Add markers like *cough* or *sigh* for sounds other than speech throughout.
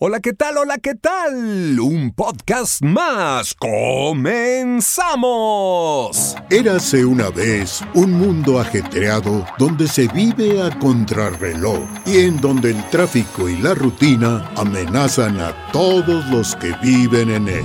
Hola, ¿qué tal? Hola, ¿qué tal? Un podcast más. ¡Comenzamos! Érase una vez un mundo ajetreado donde se vive a contrarreloj y en donde el tráfico y la rutina amenazan a todos los que viven en él.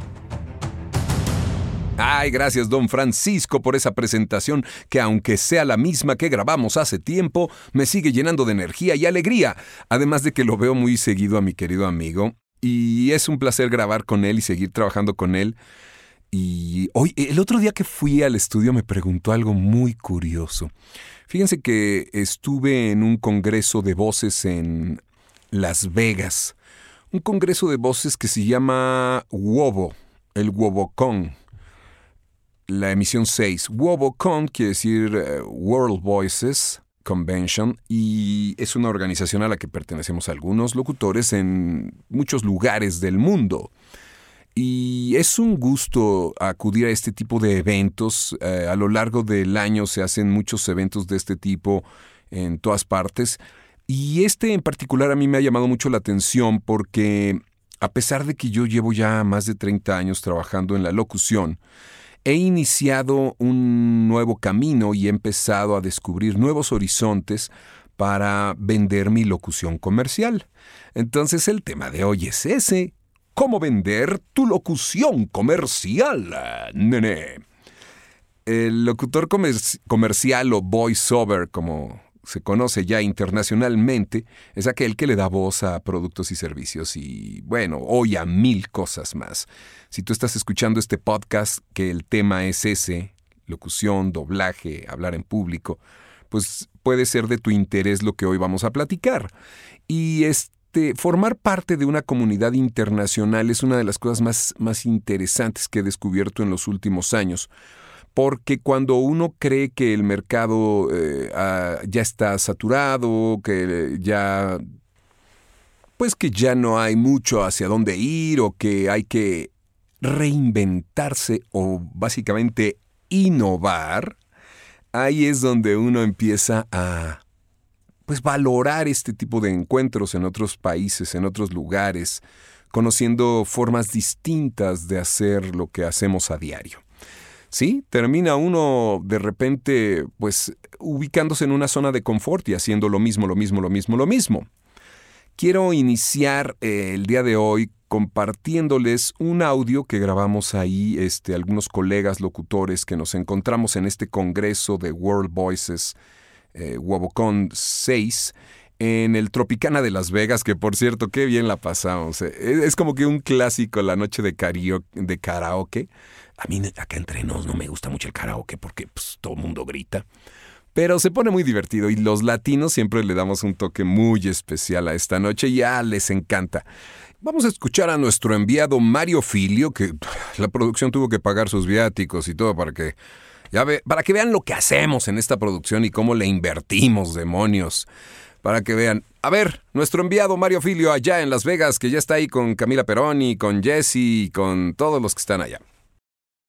Ay, gracias, don Francisco, por esa presentación que aunque sea la misma que grabamos hace tiempo, me sigue llenando de energía y alegría. Además de que lo veo muy seguido a mi querido amigo. Y es un placer grabar con él y seguir trabajando con él. Y hoy, el otro día que fui al estudio me preguntó algo muy curioso. Fíjense que estuve en un congreso de voces en Las Vegas. Un congreso de voces que se llama WOBO, el WOBOCON la emisión 6. WOBOCON quiere decir eh, World Voices Convention y es una organización a la que pertenecemos algunos locutores en muchos lugares del mundo. Y es un gusto acudir a este tipo de eventos. Eh, a lo largo del año se hacen muchos eventos de este tipo en todas partes. Y este en particular a mí me ha llamado mucho la atención porque a pesar de que yo llevo ya más de 30 años trabajando en la locución, he iniciado un nuevo camino y he empezado a descubrir nuevos horizontes para vender mi locución comercial. Entonces el tema de hoy es ese. ¿Cómo vender tu locución comercial, nene? El locutor comercial o voiceover, como se conoce ya internacionalmente, es aquel que le da voz a productos y servicios y, bueno, hoy a mil cosas más. Si tú estás escuchando este podcast, que el tema es ese, locución, doblaje, hablar en público, pues puede ser de tu interés lo que hoy vamos a platicar. Y este, formar parte de una comunidad internacional es una de las cosas más, más interesantes que he descubierto en los últimos años porque cuando uno cree que el mercado eh, ah, ya está saturado, que ya pues que ya no hay mucho hacia dónde ir o que hay que reinventarse o básicamente innovar, ahí es donde uno empieza a pues valorar este tipo de encuentros en otros países, en otros lugares, conociendo formas distintas de hacer lo que hacemos a diario. Sí, termina uno de repente, pues, ubicándose en una zona de confort y haciendo lo mismo, lo mismo, lo mismo, lo mismo. Quiero iniciar eh, el día de hoy compartiéndoles un audio que grabamos ahí, este, algunos colegas locutores que nos encontramos en este congreso de World Voices, eh, 6, en el Tropicana de Las Vegas, que por cierto, qué bien la pasamos. Eh. Es como que un clásico la noche de, de karaoke. A mí acá entre nos no me gusta mucho el karaoke porque pues, todo el mundo grita. Pero se pone muy divertido y los latinos siempre le damos un toque muy especial a esta noche y ya les encanta. Vamos a escuchar a nuestro enviado Mario Filio, que la producción tuvo que pagar sus viáticos y todo para que, ya ve, para que vean lo que hacemos en esta producción y cómo le invertimos, demonios. Para que vean. A ver, nuestro enviado Mario Filio allá en Las Vegas, que ya está ahí con Camila Peroni, con Jesse y con todos los que están allá.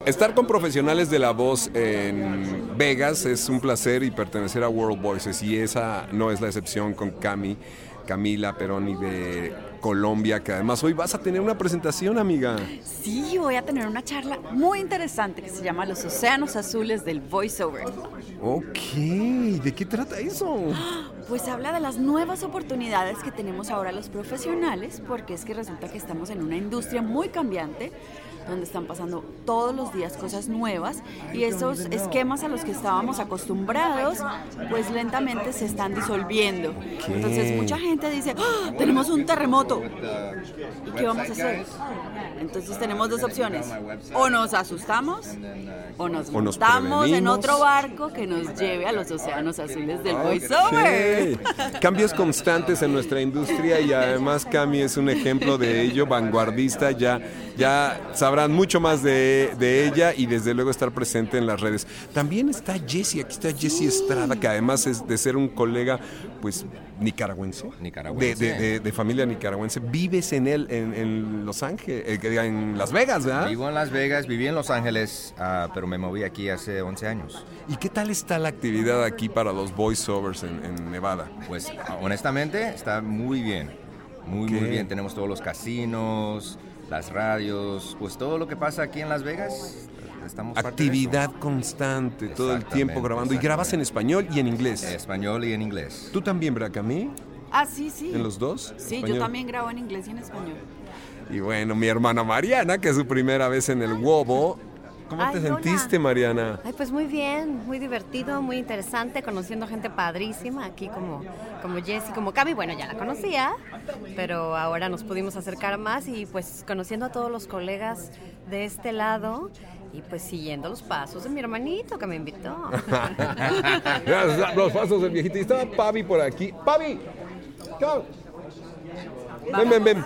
Estar con profesionales de la voz en Vegas es un placer y pertenecer a World Voices y esa no es la excepción con Cami, Camila Peroni de Colombia, que además hoy vas a tener una presentación, amiga. Sí, voy a tener una charla muy interesante que se llama Los Océanos Azules del Voiceover. Ok, ¿de qué trata eso? *gasps* Pues habla de las nuevas oportunidades que tenemos ahora los profesionales, porque es que resulta que estamos en una industria muy cambiante donde están pasando todos los días cosas nuevas y esos esquemas a los que estábamos acostumbrados, pues lentamente se están disolviendo. Entonces mucha gente dice, ¡Ah! tenemos un terremoto. ¿Y qué vamos a hacer? Entonces tenemos dos opciones. O nos asustamos o nos montamos en otro barco que nos lleve a los océanos azules del voiceover. Cambios constantes en nuestra industria y además Cami es un ejemplo de ello, vanguardista, ya, ya sabrán mucho más de, de ella y desde luego estar presente en las redes. También está Jessie, aquí está Jessie Estrada, que además es de ser un colega, pues nicaragüense, nicaragüense. De, de, de, familia nicaragüense. Vives en él, en, en Los Ángeles, eh, en Las Vegas, ¿verdad? Vivo en Las Vegas, viví en Los Ángeles, uh, pero me moví aquí hace 11 años. ¿Y qué tal está la actividad aquí para los voiceovers en, en Nevada? Pues honestamente está muy bien, muy ¿Qué? muy bien. Tenemos todos los casinos, las radios, pues todo lo que pasa aquí en Las Vegas estamos actividad constante todo el tiempo grabando y grabas en español y en inglés. Español y en inglés. Tú también verdad Camí ah sí sí. En los dos sí español? yo también grabo en inglés y en español. Y bueno mi hermana Mariana que es su primera vez en el Wobo ¿Cómo Ay, te sentiste. Mariana? Ay, pues muy bien, muy divertido, muy interesante, conociendo gente padrísima aquí como, como Jessie, como Cami, bueno, ya la conocía, pero ahora nos pudimos acercar más y pues conociendo a todos los colegas de este lado y pues siguiendo los pasos de mi hermanito que me invitó. *laughs* *laughs* los pasos del viejito. Y estaba Pavi por aquí. ¡Pavi! Ven, ven, ven.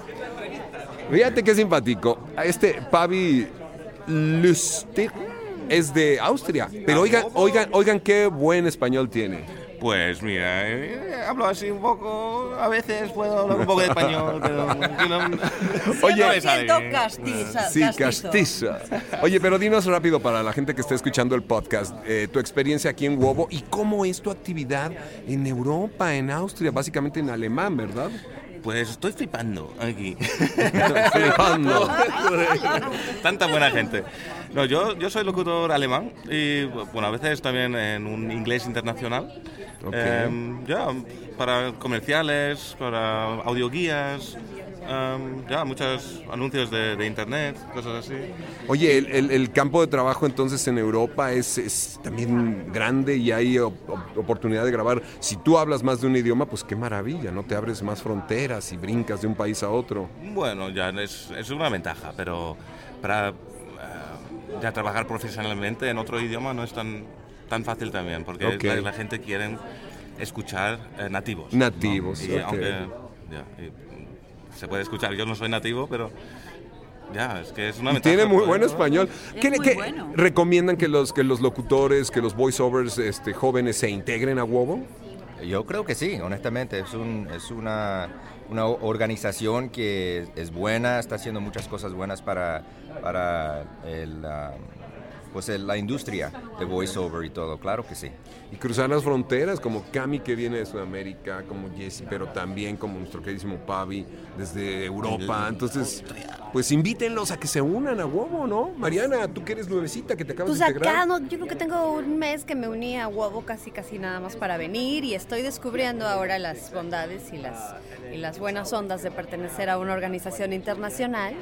Fíjate qué simpático. Este Pavi Lustig es de Austria. Pero oigan, oigan, oigan qué buen español tiene. Pues mira, eh, hablo así un poco, a veces puedo hablar un poco de español, pero *laughs* no, Oye, no me sale. Castiza, sí, castiza. Oye, pero dinos rápido para la gente que está escuchando el podcast, eh, tu experiencia aquí en Wobo y cómo es tu actividad en Europa, en Austria, básicamente en alemán, ¿verdad? Pues estoy flipando aquí. *laughs* flipando. *laughs* Tanta buena gente. No, yo, yo soy locutor alemán y bueno, a veces también en un inglés internacional. Okay. Eh, ya, para comerciales, para audioguías, um, ya, muchos anuncios de, de, internet, cosas así. Oye, el, el, el, campo de trabajo entonces en Europa es, es también grande y hay op oportunidad de grabar. Si tú hablas más de un idioma, pues qué maravilla, ¿no? Te abres más fronteras y brincas de un país a otro. Bueno, ya es, es una ventaja, pero para uh, ya trabajar profesionalmente en otro idioma no es tan tan fácil también, porque okay. la, la, gente quiere escuchar eh, nativos. Nativos, ¿no? y okay. aunque ya, y se puede escuchar, yo no soy nativo, pero ya, es que es una Tiene muy buen español. Es ¿Qué, muy qué bueno. recomiendan que los, que los locutores, que los voiceovers este, jóvenes se integren a Wobo? Yo creo que sí, honestamente. Es, un, es una, una organización que es buena, está haciendo muchas cosas buenas para, para el... Uh, pues la industria de voiceover y todo, claro que sí. Y cruzar las fronteras, como Cami que viene de Sudamérica, como Jesse, pero también como nuestro queridísimo Pavi desde Europa. Entonces, pues invítenlos a que se unan a Wobo, ¿no? Mariana, tú que eres nuevecita, que te acabas pues de integrar. acá, no, yo creo que tengo un mes que me uní a Wobo casi casi nada más para venir y estoy descubriendo ahora las bondades y las, y las buenas ondas de pertenecer a una organización internacional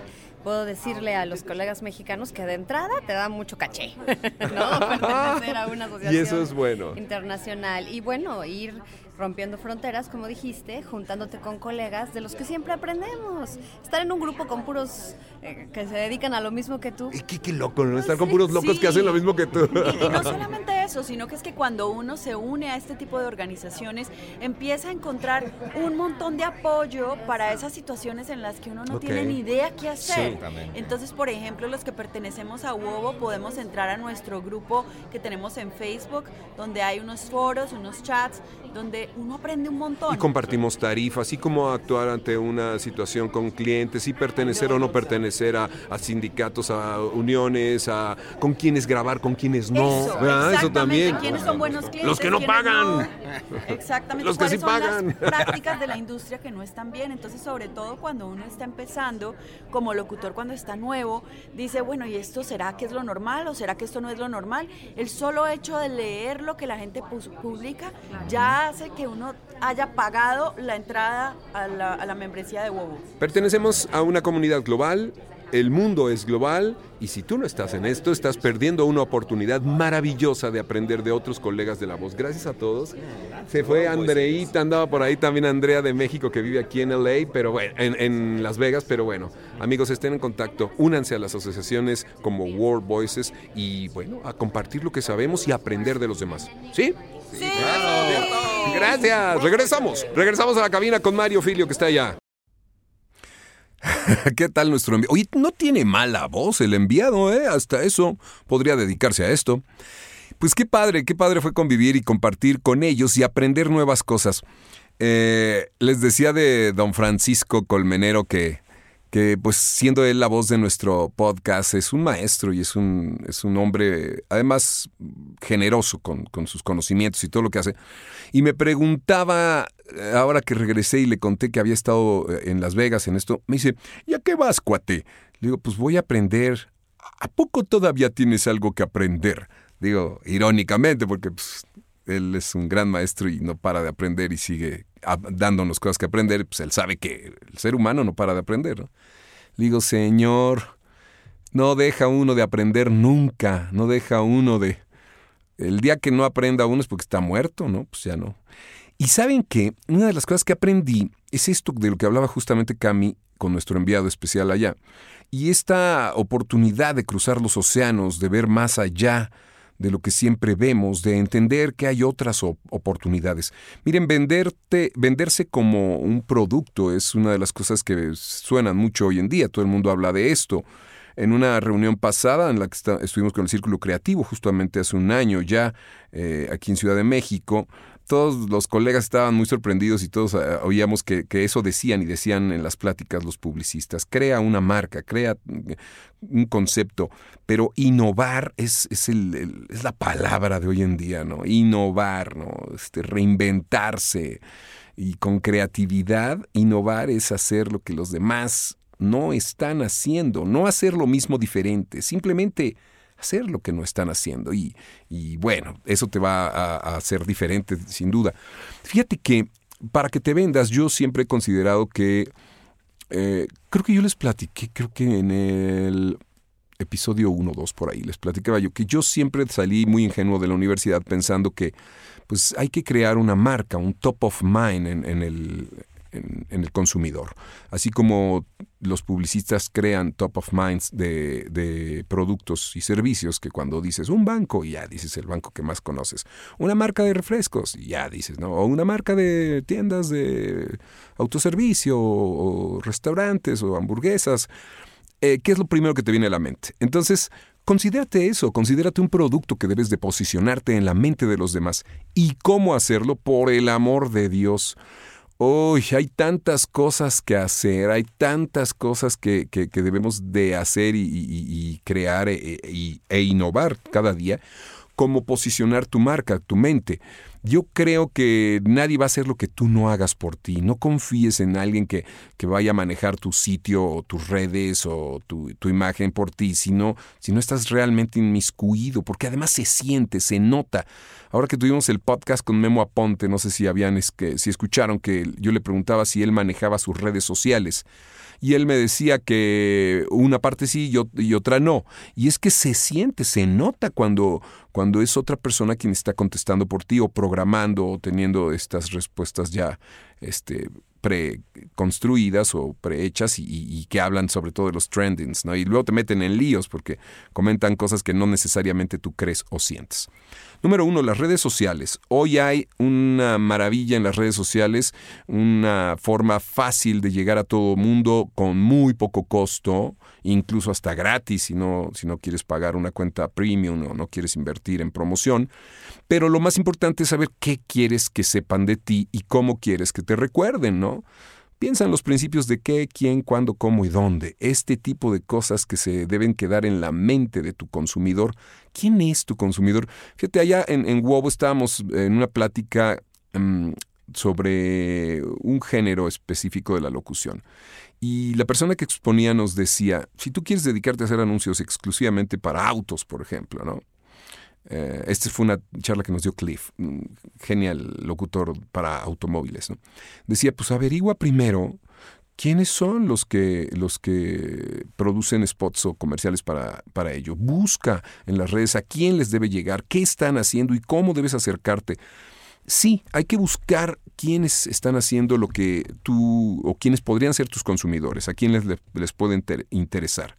puedo decirle a los colegas mexicanos que de entrada te da mucho caché, *laughs* ¿no? *laughs* Pertenecer a una asociación y eso es bueno. internacional. Y bueno, ir rompiendo fronteras, como dijiste, juntándote con colegas de los que siempre aprendemos. Estar en un grupo con puros eh, que se dedican a lo mismo que tú. Y qué, qué loco, ¿no? Estar con puros locos sí. que hacen lo mismo que tú. Y, *laughs* y, no *laughs* solamente eso, sino que es que cuando uno se une a este tipo de organizaciones, empieza a encontrar un montón de apoyo para esas situaciones en las que uno no tiene ni idea qué hacer. Sí. Entonces, por ejemplo, los que pertenecemos a Wobo podemos entrar a nuestro grupo que tenemos en Facebook, donde hay unos foros, unos chats, donde uno aprende un montón. Y compartimos tarifas, y cómo actuar ante una situación con clientes, y pertenecer o no pertenecer a, a sindicatos, a uniones, a con quiénes grabar, con quiénes no. Eso, ¿verdad? Eso exactamente. también. ¿Quiénes son buenos clientes? Los que no pagan. no? Exactamente. Los que sí ¿Cuáles pagan. son las *laughs* prácticas de la industria que no están bien. Entonces, sobre todo cuando uno está empezando, como locutor cuando está nuevo, dice, bueno, ¿y esto será que es lo normal o será que esto no es lo normal? El solo hecho de leer lo que la gente publica ya hace que uno haya pagado la entrada a la, a la membresía de Wobo. Pertenecemos a una comunidad global, el mundo es global y si tú no estás en esto, estás perdiendo una oportunidad maravillosa de aprender de otros colegas de la voz. Gracias a todos. Se fue Andreita, andaba por ahí también Andrea de México que vive aquí en LA, pero bueno, en, en Las Vegas, pero bueno, amigos, estén en contacto, únanse a las asociaciones como World Voices y bueno, a compartir lo que sabemos y aprender de los demás. ¿Sí? Sí. Claro. Gracias. Regresamos. Regresamos a la cabina con Mario Filio, que está allá. *laughs* ¿Qué tal nuestro enviado? Oye, no tiene mala voz el enviado, ¿eh? Hasta eso podría dedicarse a esto. Pues qué padre, qué padre fue convivir y compartir con ellos y aprender nuevas cosas. Eh, les decía de don Francisco Colmenero que que pues siendo él la voz de nuestro podcast es un maestro y es un, es un hombre además generoso con, sus conocimientos y todo lo que hace. Y me preguntaba, eh, ahora que regresé y le conté que había estado eh, en Las Vegas en esto, me dice, ¿y a qué vas, cuate? Le digo, pues voy a aprender. ¿A poco todavía tienes algo que aprender? Digo, irónicamente, porque pues, él es un gran maestro y no para de aprender y sigue dándonos cosas que aprender, pues él sabe que el ser humano no para de aprender. ¿no? Le digo, Señor, no deja uno de aprender nunca, no deja uno de... El día que no aprenda uno es porque está muerto, ¿no? Pues ya no. Y saben que una de las cosas que aprendí es esto de lo que hablaba justamente Cami con nuestro enviado especial allá. Y esta oportunidad de cruzar los océanos, de ver más allá, de lo que siempre vemos, de entender que hay otras oportunidades. Miren, venderte, venderse como un producto es una de las cosas que suenan mucho hoy en día. Todo el mundo habla de esto. En una reunión pasada en la que estuvimos con el Círculo Creativo, justamente hace un año ya, eh, aquí en Ciudad de México, todos los colegas estaban muy sorprendidos y todos eh, oíamos que, eso decían y decían en las pláticas los publicistas. Crea una marca, crea eh, un concepto, pero innovar es, la palabra de hoy en día, ¿no? Innovar, ¿no? Este, reinventarse. Y con creatividad, innovar es hacer lo que los demás no están haciendo, no hacer lo mismo diferente, simplemente hacer lo que no están haciendo. Y, bueno, eso te va a, hacer diferente, sin duda. Fíjate que para que te vendas, yo siempre he considerado que, eh, creo que yo les platiqué, creo que en el episodio 1 o 2 por ahí, les platicaba yo que yo siempre salí muy ingenuo de la universidad pensando que pues hay que crear una marca, un top of mind en el, en, el consumidor. Así como los publicistas crean top of minds de, productos y servicios, que cuando dices un banco, ya dices el banco que más conoces. Una marca de refrescos, ya dices, ¿no? O una marca de tiendas de autoservicio, o, restaurantes, o hamburguesas. Eh, ¿Qué es lo primero que te viene a la mente? Entonces, Considérate eso, considérate un producto que debes de posicionarte en la mente de los demás. ¿Y cómo hacerlo? Por el amor de Dios. Uy, hay tantas cosas que hacer, hay tantas cosas que, debemos de hacer y, crear e, e, e, innovar cada día, como posicionar tu marca, tu mente. Yo creo que nadie va a hacer lo que tú no hagas por ti. No confíes en alguien que, vaya a manejar tu sitio o tus redes o tu, imagen por ti, si no, si no estás realmente inmiscuido, porque además se siente, se nota. Ahora que tuvimos el podcast con Memo Aponte, no sé si habían, si escucharon que yo le preguntaba si él manejaba sus redes sociales y él me decía que una parte sí y, otra no. Y es que se siente, se nota cuando, cuando es otra persona quien está contestando por ti o programando o teniendo estas respuestas ya este, preconstruidas o prehechas y, y, que hablan sobre todo de los trendings, ¿no? Y luego te meten en líos porque comentan cosas que no necesariamente tú crees o sientes. Número uno, las redes sociales. Hoy hay una maravilla en las redes sociales, una forma fácil de llegar a todo mundo con muy poco costo, incluso hasta gratis si no, si no quieres pagar una cuenta premium o no quieres invertir en promoción. Pero lo más importante es saber qué quieres que sepan de ti y cómo quieres que te recuerden, ¿no? Piensa en los principios de qué, quién, cuándo, cómo y dónde. Este tipo de cosas que se deben quedar en la mente de tu consumidor. ¿Quién es tu consumidor? Fíjate, allá en, en estábamos en una plática mm, sobre un género específico de la locución. Y la persona que exponía nos decía, si tú quieres dedicarte a hacer anuncios exclusivamente para autos, por ejemplo, ¿no? Eh, esta fue una charla que nos dio Cliff, genial locutor para automóviles. Decía, pues averigua primero quiénes son los que, los que producen spots o comerciales para, para ello. Busca en las redes a quién les debe llegar, qué están haciendo y cómo debes acercarte. Sí, hay que buscar quiénes están haciendo lo que tú o quiénes podrían ser tus consumidores, a quiénes les, les puede interesar.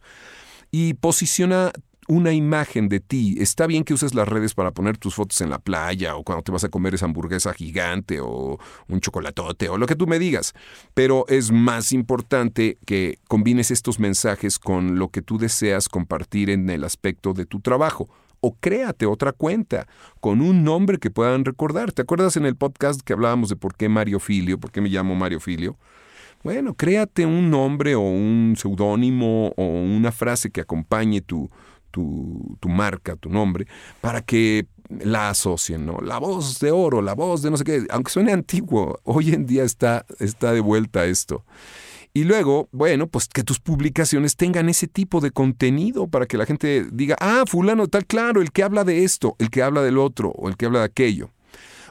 Y posiciona una imagen de ti. Está bien que uses las redes para poner tus fotos en la playa o cuando te vas a comer esa hamburguesa gigante o un chocolatote o lo que tú me digas, pero es más importante que combines estos mensajes con lo que tú deseas compartir en el aspecto de tu trabajo o créate otra cuenta con un nombre que puedan recordar. ¿Te acuerdas en el podcast que hablábamos de por qué Mario Filio, por qué me llamo Mario Filio? Bueno, créate un nombre o un seudónimo o una frase que acompañe tu, tu, tu, marca, tu nombre, para que la asocien, ¿no? La voz de oro, la voz de no sé qué, aunque suene antiguo, hoy en día está, está de vuelta esto. Y luego, bueno, pues que tus publicaciones tengan ese tipo de contenido para que la gente diga, ah, fulano tal, claro, el que habla de esto, el que habla del otro, o el que habla de aquello.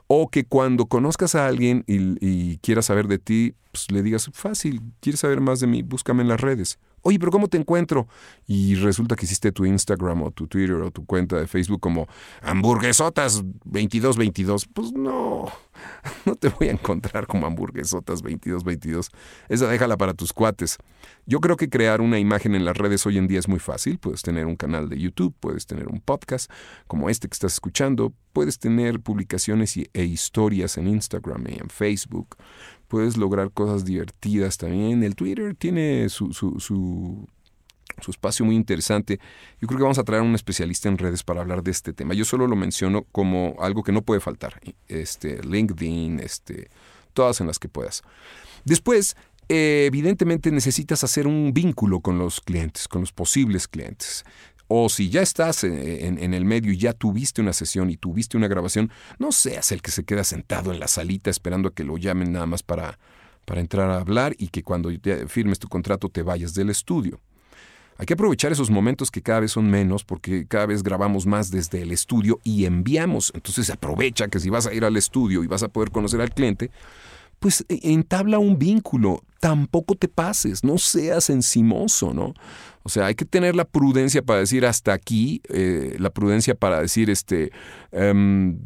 O que cuando conozcas a alguien y, y quieras saber de ti, pues le digas, fácil, ¿quieres saber más de mí? Búscame en las redes. Oye, pero ¿cómo te encuentro? Y resulta que hiciste tu Instagram o tu Twitter o tu cuenta de Facebook como hamburguesotas 2222. Pues no, *laughs* no te voy a encontrar como hamburguesotas 2222. Esa déjala para tus cuates. Yo creo que crear una imagen en las redes hoy en día es muy fácil. Puedes tener un canal de YouTube, puedes tener un podcast como este que estás escuchando, puedes tener publicaciones e historias en Instagram y en Facebook puedes lograr cosas divertidas también. El Twitter tiene su, su, su, espacio muy interesante. Yo creo que vamos a traer a un especialista en redes para hablar de este tema. Yo solo lo menciono como algo que no puede faltar. Este, LinkedIn, este, todas en las que puedas. Después, evidentemente necesitas hacer un vínculo con los clientes, con los posibles clientes. O si ya estás en, el medio y ya tuviste una sesión y tuviste una grabación, no seas el que se queda sentado en la salita esperando a que lo llamen nada más para, para entrar a hablar y que cuando firmes tu contrato te vayas del estudio. Hay que aprovechar esos momentos que cada vez son menos porque cada vez grabamos más desde el estudio y enviamos. Entonces aprovecha que si vas a ir al estudio y vas a poder conocer al cliente, pues e, entabla un vínculo. Tampoco te pases, no seas encimoso, ¿no? O sea, hay que tener la prudencia para decir hasta aquí, eh, la prudencia para decir, este, em,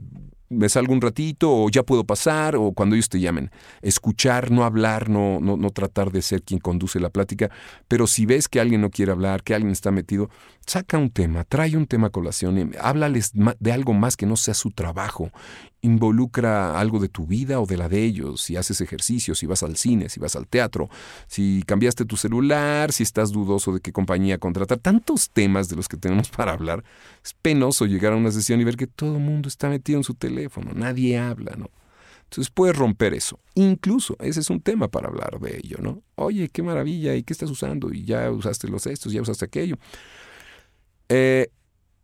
me salgo un ratito o ya puedo pasar o cuando ellos te llamen. Escuchar, no hablar, no, no, no, tratar de ser quien conduce la plática, pero si ves que alguien no quiere hablar, que alguien está metido, saca un tema, trae un tema a colación, háblales de algo más que no sea su trabajo. Involucra algo de tu vida o de la de ellos, si haces ejercicio, si vas al cine, si vas al teatro, si cambiaste tu celular, si estás dudoso de qué compañía contratar, tantos temas de los que tenemos *laughs* para hablar. Es penoso llegar a una sesión y ver que todo el mundo está metido en su teléfono, nadie habla, ¿no? Entonces puedes romper eso. Incluso ese es un tema para hablar de ello, ¿no? Oye, qué maravilla, ¿y qué estás usando? Y ya usaste los estos, ya usaste aquello. Eh,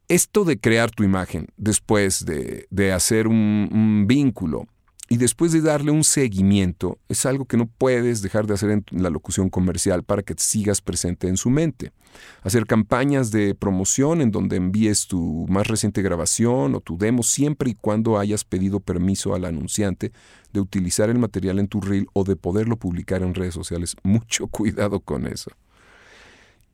esto de crear tu imagen, después de, hacer un, vínculo y después de darle un seguimiento, es algo que no puedes dejar de hacer en la locución comercial para que sigas presente en su mente. Hacer campañas de promoción en donde envíes tu más reciente grabación o tu demo siempre y cuando hayas pedido permiso al anunciante de utilizar el material en tu reel o de poderlo publicar en redes sociales. Mucho *laughs* cuidado con eso.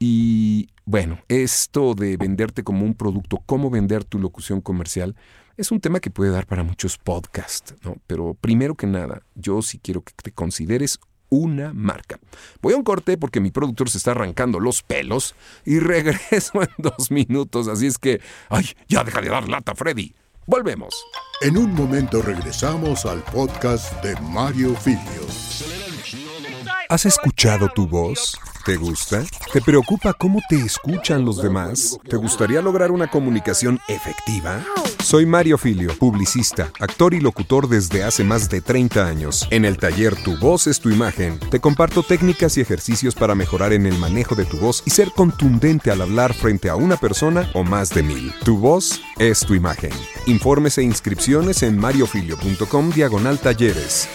Y bueno, esto de venderte como un producto, cómo vender tu locución comercial, es un tema que puede dar para muchos podcasts, ¿no? Pero primero que nada, yo sí quiero que te consideres una marca. Voy a un corte porque mi productor se está arrancando los pelos y *laughs* regreso en dos minutos, así es que, ay, ya deja de dar lata, Freddy. Volvemos. En un momento regresamos al podcast de Mario Filio. ¿Has escuchado tu voz? ¿Te gusta? ¿Te preocupa cómo te escuchan los demás? ¿Te gustaría lograr una comunicación efectiva? Soy Mario Filio, publicista, actor y locutor desde hace más de 30 años. En el taller Tu voz es tu imagen, te comparto técnicas y ejercicios para mejorar en el manejo de tu voz y ser contundente al hablar frente a una persona o más de mil. Tu voz es tu imagen. Informes e inscripciones en mariofilio.com diagonal talleres.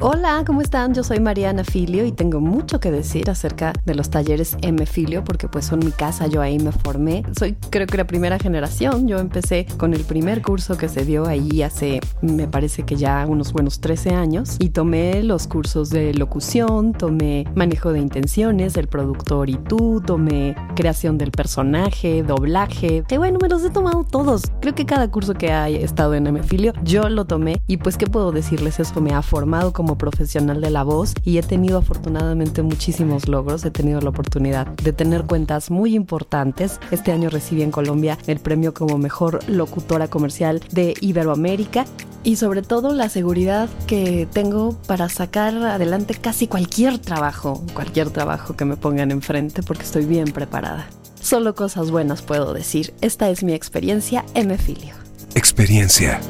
Hola, ¿cómo están? Yo soy Mariana Filio y tengo mucho que decir acerca de los talleres M Filio porque pues son mi casa, yo ahí me formé. Soy creo que la primera generación, yo empecé con el primer curso que se dio ahí hace me parece que ya unos buenos 13 años y tomé los cursos de locución, tomé manejo de intenciones, el productor y tú, tomé creación del personaje, doblaje, que bueno, me los he tomado todos. Creo que cada curso que ha estado en M Filio yo lo tomé y pues qué puedo decirles, eso me ha formado como como profesional de la voz y he tenido afortunadamente muchísimos logros. He tenido la oportunidad de tener cuentas muy importantes. Este año recibí en Colombia el premio como mejor locutora comercial de Iberoamérica y sobre todo la seguridad que tengo para sacar adelante casi cualquier trabajo, cualquier trabajo que me pongan enfrente porque estoy bien preparada. Solo cosas buenas puedo decir. Esta es mi experiencia Emefilio. Experiencia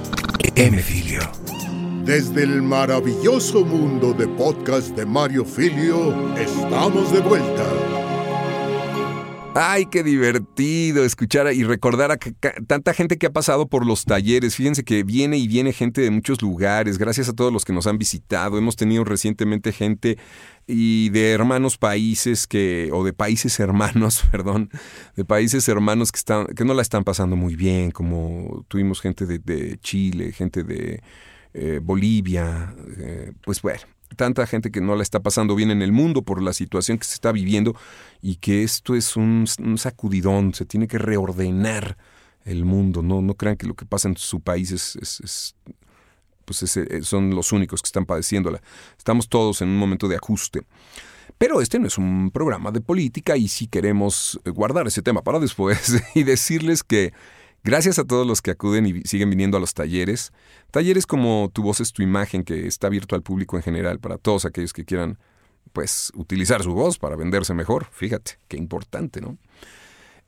Emefilio. Desde el maravilloso mundo de podcast de Mario Filio, estamos de vuelta. Ay, qué divertido escuchar y recordar a tanta gente que ha pasado por los talleres. Fíjense que viene y viene gente de muchos lugares. Gracias a todos los que nos han visitado. Hemos tenido recientemente gente y de hermanos países que o de países hermanos, *laughs* perdón, de países hermanos que están que no la están pasando muy bien, como tuvimos gente de, Chile, gente de eh, Bolivia, eh, pues bueno, tanta gente que no la está pasando bien en el mundo por la situación que se está viviendo y que esto es un, sacudidón, se tiene que reordenar el mundo, no, no crean que lo que pasa en su país es, pues eh, son los únicos que están padeciéndola. Estamos todos en un momento de ajuste. Pero este no es un programa de política y si queremos guardar ese tema para después *laughs* y decirles que Gracias a todos los que acuden y siguen viniendo a los talleres. Talleres como Tu voz es tu imagen, que está abierto al público en general, para todos aquellos que quieran pues utilizar su voz para venderse mejor. Fíjate, qué importante, ¿no?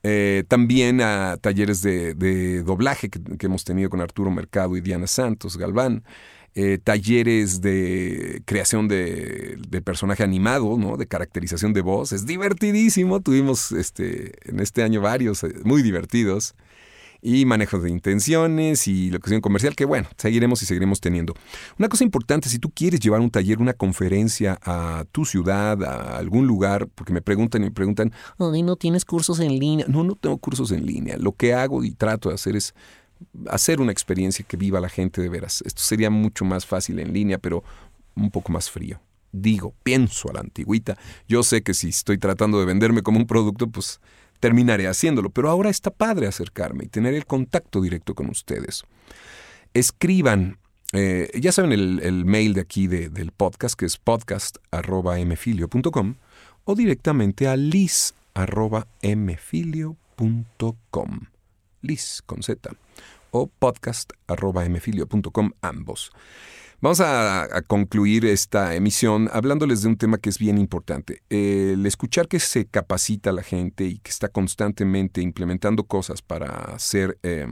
Eh, también a talleres de, doblaje que, hemos tenido con Arturo Mercado y Diana Santos Galván. Eh, talleres de creación de, de, personaje animado, ¿no? de caracterización de voz. Es divertidísimo. Tuvimos este, en este año varios eh, muy divertidos y manejo de intenciones y locución comercial, que bueno, seguiremos y seguiremos teniendo. Una cosa importante, si tú quieres llevar un taller, una conferencia a tu ciudad, a algún lugar, porque me preguntan y me preguntan, ay, no tienes cursos en línea. No, no tengo cursos en línea. Lo que hago y trato de hacer es hacer una experiencia que viva la gente de veras. Esto sería mucho más fácil en línea, pero un poco más frío. Digo, pienso a la antigüita. Yo sé que si estoy tratando de venderme como un producto, pues terminaré haciéndolo, pero ahora está padre acercarme y tener el contacto directo con ustedes. Escriban, eh, ya saben el, mail de aquí del podcast, que es podcast.mfilio.com o directamente a lis.mfilio.com. Lis con Z o podcast.mfilio.com ambos. Vamos a, concluir esta emisión hablándoles de un tema que es bien importante. El escuchar que se capacita la gente y que está constantemente implementando cosas para ser eh,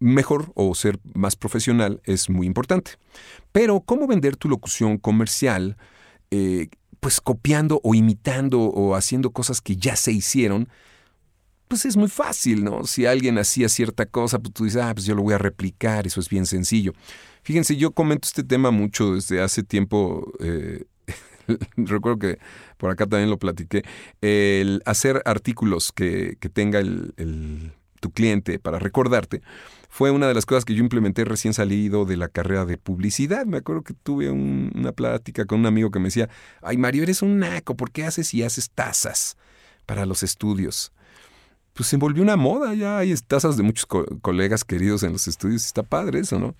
mejor o ser más profesional es muy importante. Pero, ¿cómo vender tu locución comercial? Eh, pues copiando o imitando o haciendo cosas que ya se hicieron, pues es muy fácil, ¿no? Si alguien hacía cierta cosa, pues tú dices, ah, pues yo lo voy a replicar, eso es bien sencillo. Fíjense, yo comento este tema mucho desde hace tiempo. Eh, *laughs* recuerdo que por acá también lo platiqué. El hacer artículos que, tenga el, tu cliente para recordarte fue una de las cosas que yo implementé recién salido de la carrera de publicidad. Me acuerdo que tuve una plática con un amigo que me decía, ay Mario, eres un naco, ¿por qué haces y haces tazas para los estudios? Pues se volvió una moda, ya hay tazas de muchos colegas queridos en los estudios, está padre eso, ¿no?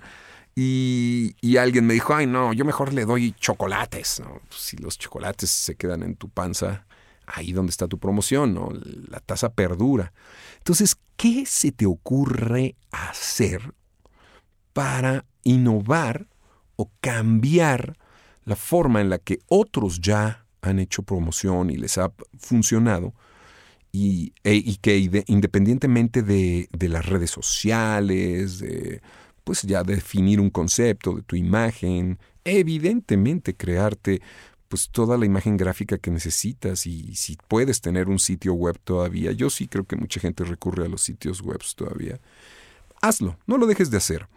Y, alguien me dijo, ay no, yo mejor le doy chocolates. ¿no? Pues, si los chocolates se quedan en tu panza, ahí donde está tu promoción, ¿no? La tasa perdura. Entonces, ¿qué se te ocurre hacer para innovar o cambiar la forma en la que otros ya han hecho promoción y les ha funcionado? Y, e, que independientemente de, las redes sociales, de pues ya definir un concepto de tu imagen, evidentemente crearte pues toda la imagen gráfica que necesitas y si puedes tener un sitio web todavía, yo sí creo que mucha gente recurre a los sitios web todavía. Hazlo, no lo dejes de hacer.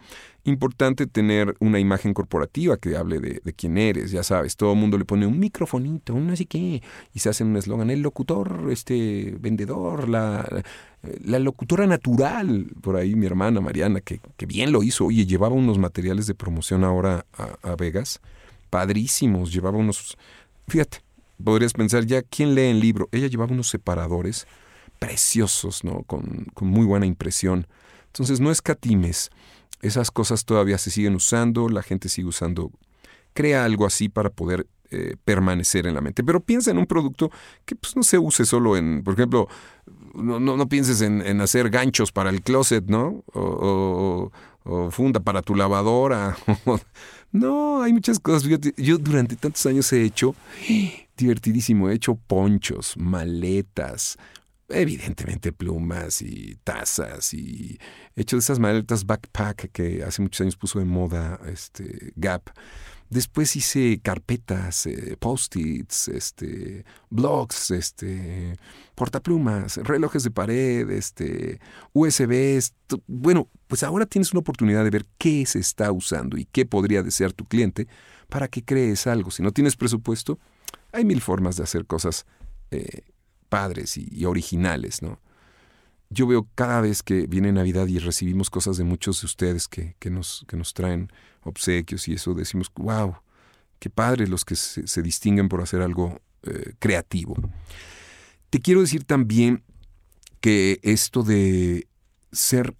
Importante tener una imagen corporativa que hable de, quién eres, ya sabes, todo el mundo le pone un microfonito, un así que, y se hace un eslogan, el locutor, este, vendedor, la, la locutora natural, por ahí mi hermana Mariana, que, bien lo hizo, oye, llevaba unos materiales de promoción ahora a, Vegas, padrísimos, llevaba unos, fíjate, podrías pensar ya, ¿quién lee el libro? Ella llevaba unos separadores preciosos, ¿no? Con, con muy buena impresión. Entonces no escatimes esas cosas todavía se siguen usando, la gente sigue usando crea algo así para poder eh, permanecer en la mente. Pero piensa en un producto que pues, no se use solo en, por ejemplo, no, no, pienses en, hacer ganchos para el closet, ¿no? O, funda para tu lavadora. *laughs* no, hay muchas cosas. yo durante tantos años he hecho, divertidísimo, he hecho ponchos, maletas, evidentemente plumas y tazas y he hecho esas maletas backpack que hace muchos años puso de moda este Gap Después hice carpetas, eh, post-its, este, blogs, este, portaplumas, relojes de pared, este, USBs. Bueno, pues ahora tienes una oportunidad de ver qué se está usando y qué podría desear tu cliente para que crees algo. Si no tienes presupuesto, hay mil formas de hacer cosas eh, padres y, originales, ¿no? yo veo cada vez que viene Navidad y recibimos cosas de muchos de ustedes que, nos, que nos traen obsequios y eso, decimos, wow, qué padre los que se, distinguen por hacer algo eh, creativo. Te quiero decir también que esto de ser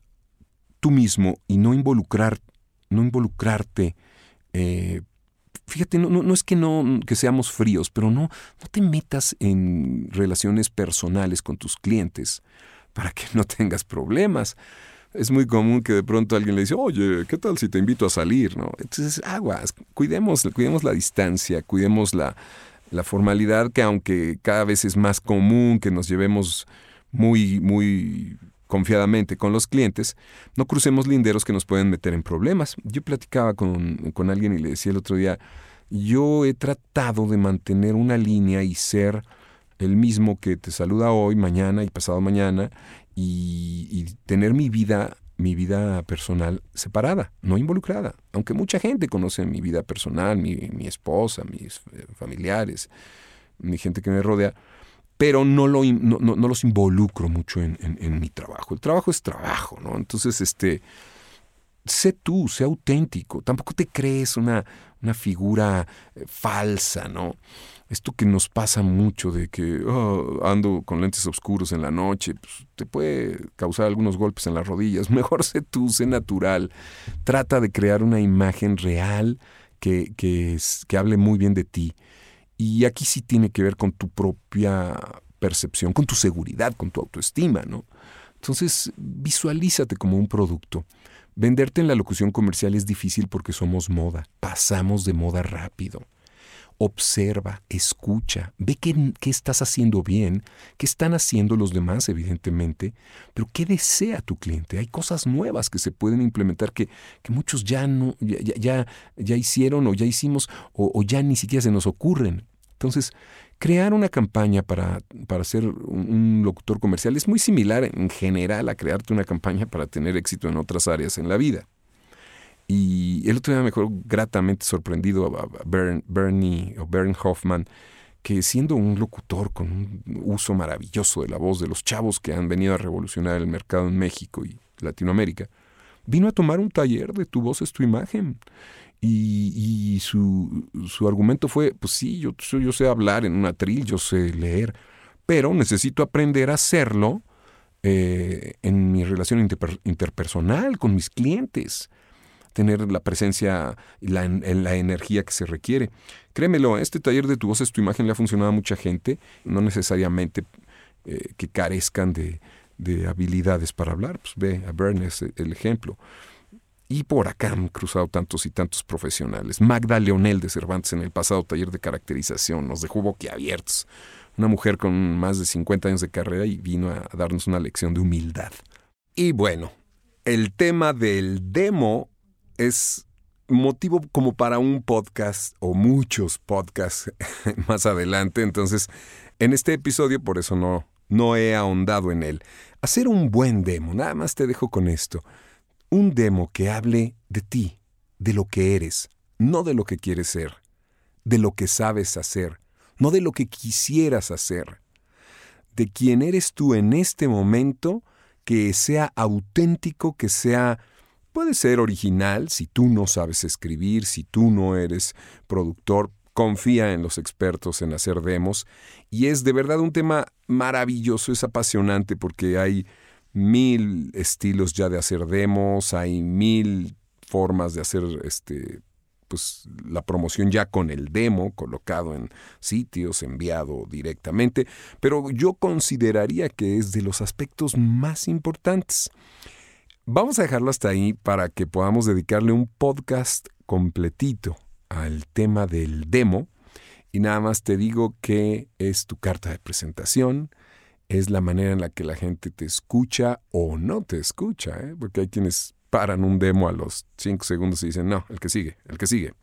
tú mismo y no involucrar, no involucrarte, eh, fíjate, no, es que no que seamos fríos, pero no, no te metas en relaciones personales con tus clientes para que no tengas problemas. Es muy común que de pronto alguien le dice, oye, ¿qué tal si te invito a salir? ¿no? Entonces, aguas, cuidemos, cuidemos la distancia, cuidemos la, la formalidad, que aunque cada vez es más común que nos llevemos muy, muy confiadamente con los clientes, no crucemos linderos que nos pueden meter en problemas. Yo platicaba con, con alguien y le decía el otro día, yo he tratado de mantener una línea y ser el mismo que te saluda hoy, mañana y pasado mañana, y, tener mi vida, mi vida personal separada, no involucrada. Aunque mucha gente conoce mi vida personal, mi, esposa, mis eh, familiares, mi gente que me rodea, pero no, lo, no, los involucro mucho en, en, mi trabajo. El trabajo es trabajo, ¿no? Entonces, este, sé tú, sé auténtico, tampoco te crees una, una figura eh, falsa, ¿no? esto que nos pasa mucho de que oh, ando con lentes oscuros en la noche, pues, te puede causar algunos golpes en las rodillas. *laughs* Mejor sé tú, sé natural. Trata de crear una imagen real que, que hable muy bien de ti. Y aquí sí tiene que ver con tu propia percepción, con tu seguridad, con tu autoestima, ¿no? Entonces, visualízate como un producto. Venderte en la locución comercial es difícil porque somos moda, pasamos de moda rápido observa, escucha, ve qué, estás haciendo bien, qué están haciendo los demás, evidentemente, pero qué desea tu cliente. Hay cosas nuevas que se pueden implementar que, muchos ya, no, ya, ya, hicieron o ya hicimos o, ya ni siquiera se nos ocurren. Entonces, crear una campaña para, para ser un locutor comercial es muy similar en general a crearte una campaña para tener éxito en otras áreas en la vida. Y el otro día me quedó gratamente sorprendido a Bernie o Bernie Hoffman, que siendo un locutor con un uso maravilloso de la voz de los chavos que han venido a revolucionar el mercado en México y Latinoamérica, vino a tomar un taller de tu voz es tu imagen. Y, su, su, argumento fue, pues sí, yo, yo sé hablar en un atril, yo sé leer, pero necesito aprender a hacerlo eh, en mi relación interpersonal con mis clientes tener la presencia y la, energía que se requiere. Créemelo, este taller de tu voz es tu imagen le ha funcionado a mucha gente, no necesariamente eh, que carezcan de, habilidades para hablar. Pues ve a Bernes el ejemplo. Y por acá han cruzado tantos y tantos profesionales. Magda Leonel de Cervantes en el pasado taller de caracterización nos dejó boquiabiertos. Una mujer con más de 50 años de carrera y vino a darnos una lección de humildad. Y bueno, el tema del demo es motivo como para un podcast o muchos podcasts *laughs* más adelante. Entonces, en este episodio, por eso no, no he ahondado en él. Hacer un buen demo, nada más te dejo con esto. Un demo que hable de ti, de lo que eres, no de lo que quieres ser, de lo que sabes hacer, no de lo que quisieras hacer, de quién eres tú en este momento, que sea auténtico, que sea Puede ser original si tú no sabes escribir, si tú no eres productor, confía en los expertos en hacer demos y es de verdad un tema maravilloso, es apasionante porque hay mil estilos ya de hacer demos, hay mil formas de hacer este pues la promoción ya con el demo colocado en sitios, enviado directamente, pero yo consideraría que es de los aspectos más importantes. Vamos a dejarlo hasta ahí para que podamos dedicarle un podcast completito al tema del demo. Y nada más te digo que es tu carta de presentación, es la manera en la que la gente te escucha o no te escucha, ¿eh? porque hay quienes paran un demo a los 5 segundos y dicen, no, el que sigue, el que sigue.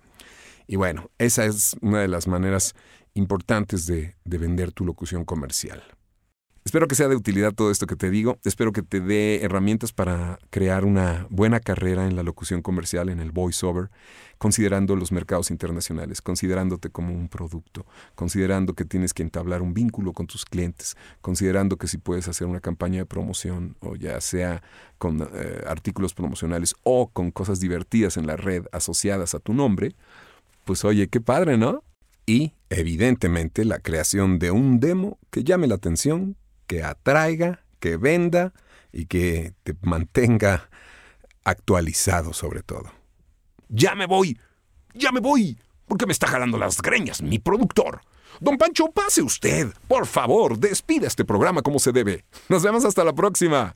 Y bueno, esa es una de las maneras importantes de, de vender tu locución comercial. Espero que sea de utilidad todo esto que te digo. Espero que te dé herramientas para crear una buena carrera en la locución comercial, en el voiceover, considerando los mercados internacionales, considerándote como un producto, considerando que tienes que entablar un vínculo con tus clientes, considerando que si puedes hacer una campaña de promoción, o ya sea con eh, artículos promocionales o con cosas divertidas en la red asociadas a tu nombre, pues oye, qué padre, ¿no? Y, evidentemente, la creación de un demo que llame la atención, que atraiga, que venda y que te mantenga actualizado sobre todo. Ya me voy, ya me voy, porque me está jalando las greñas mi productor. Don Pancho, pase usted. Por favor, despida este programa como se debe. Nos vemos hasta la próxima.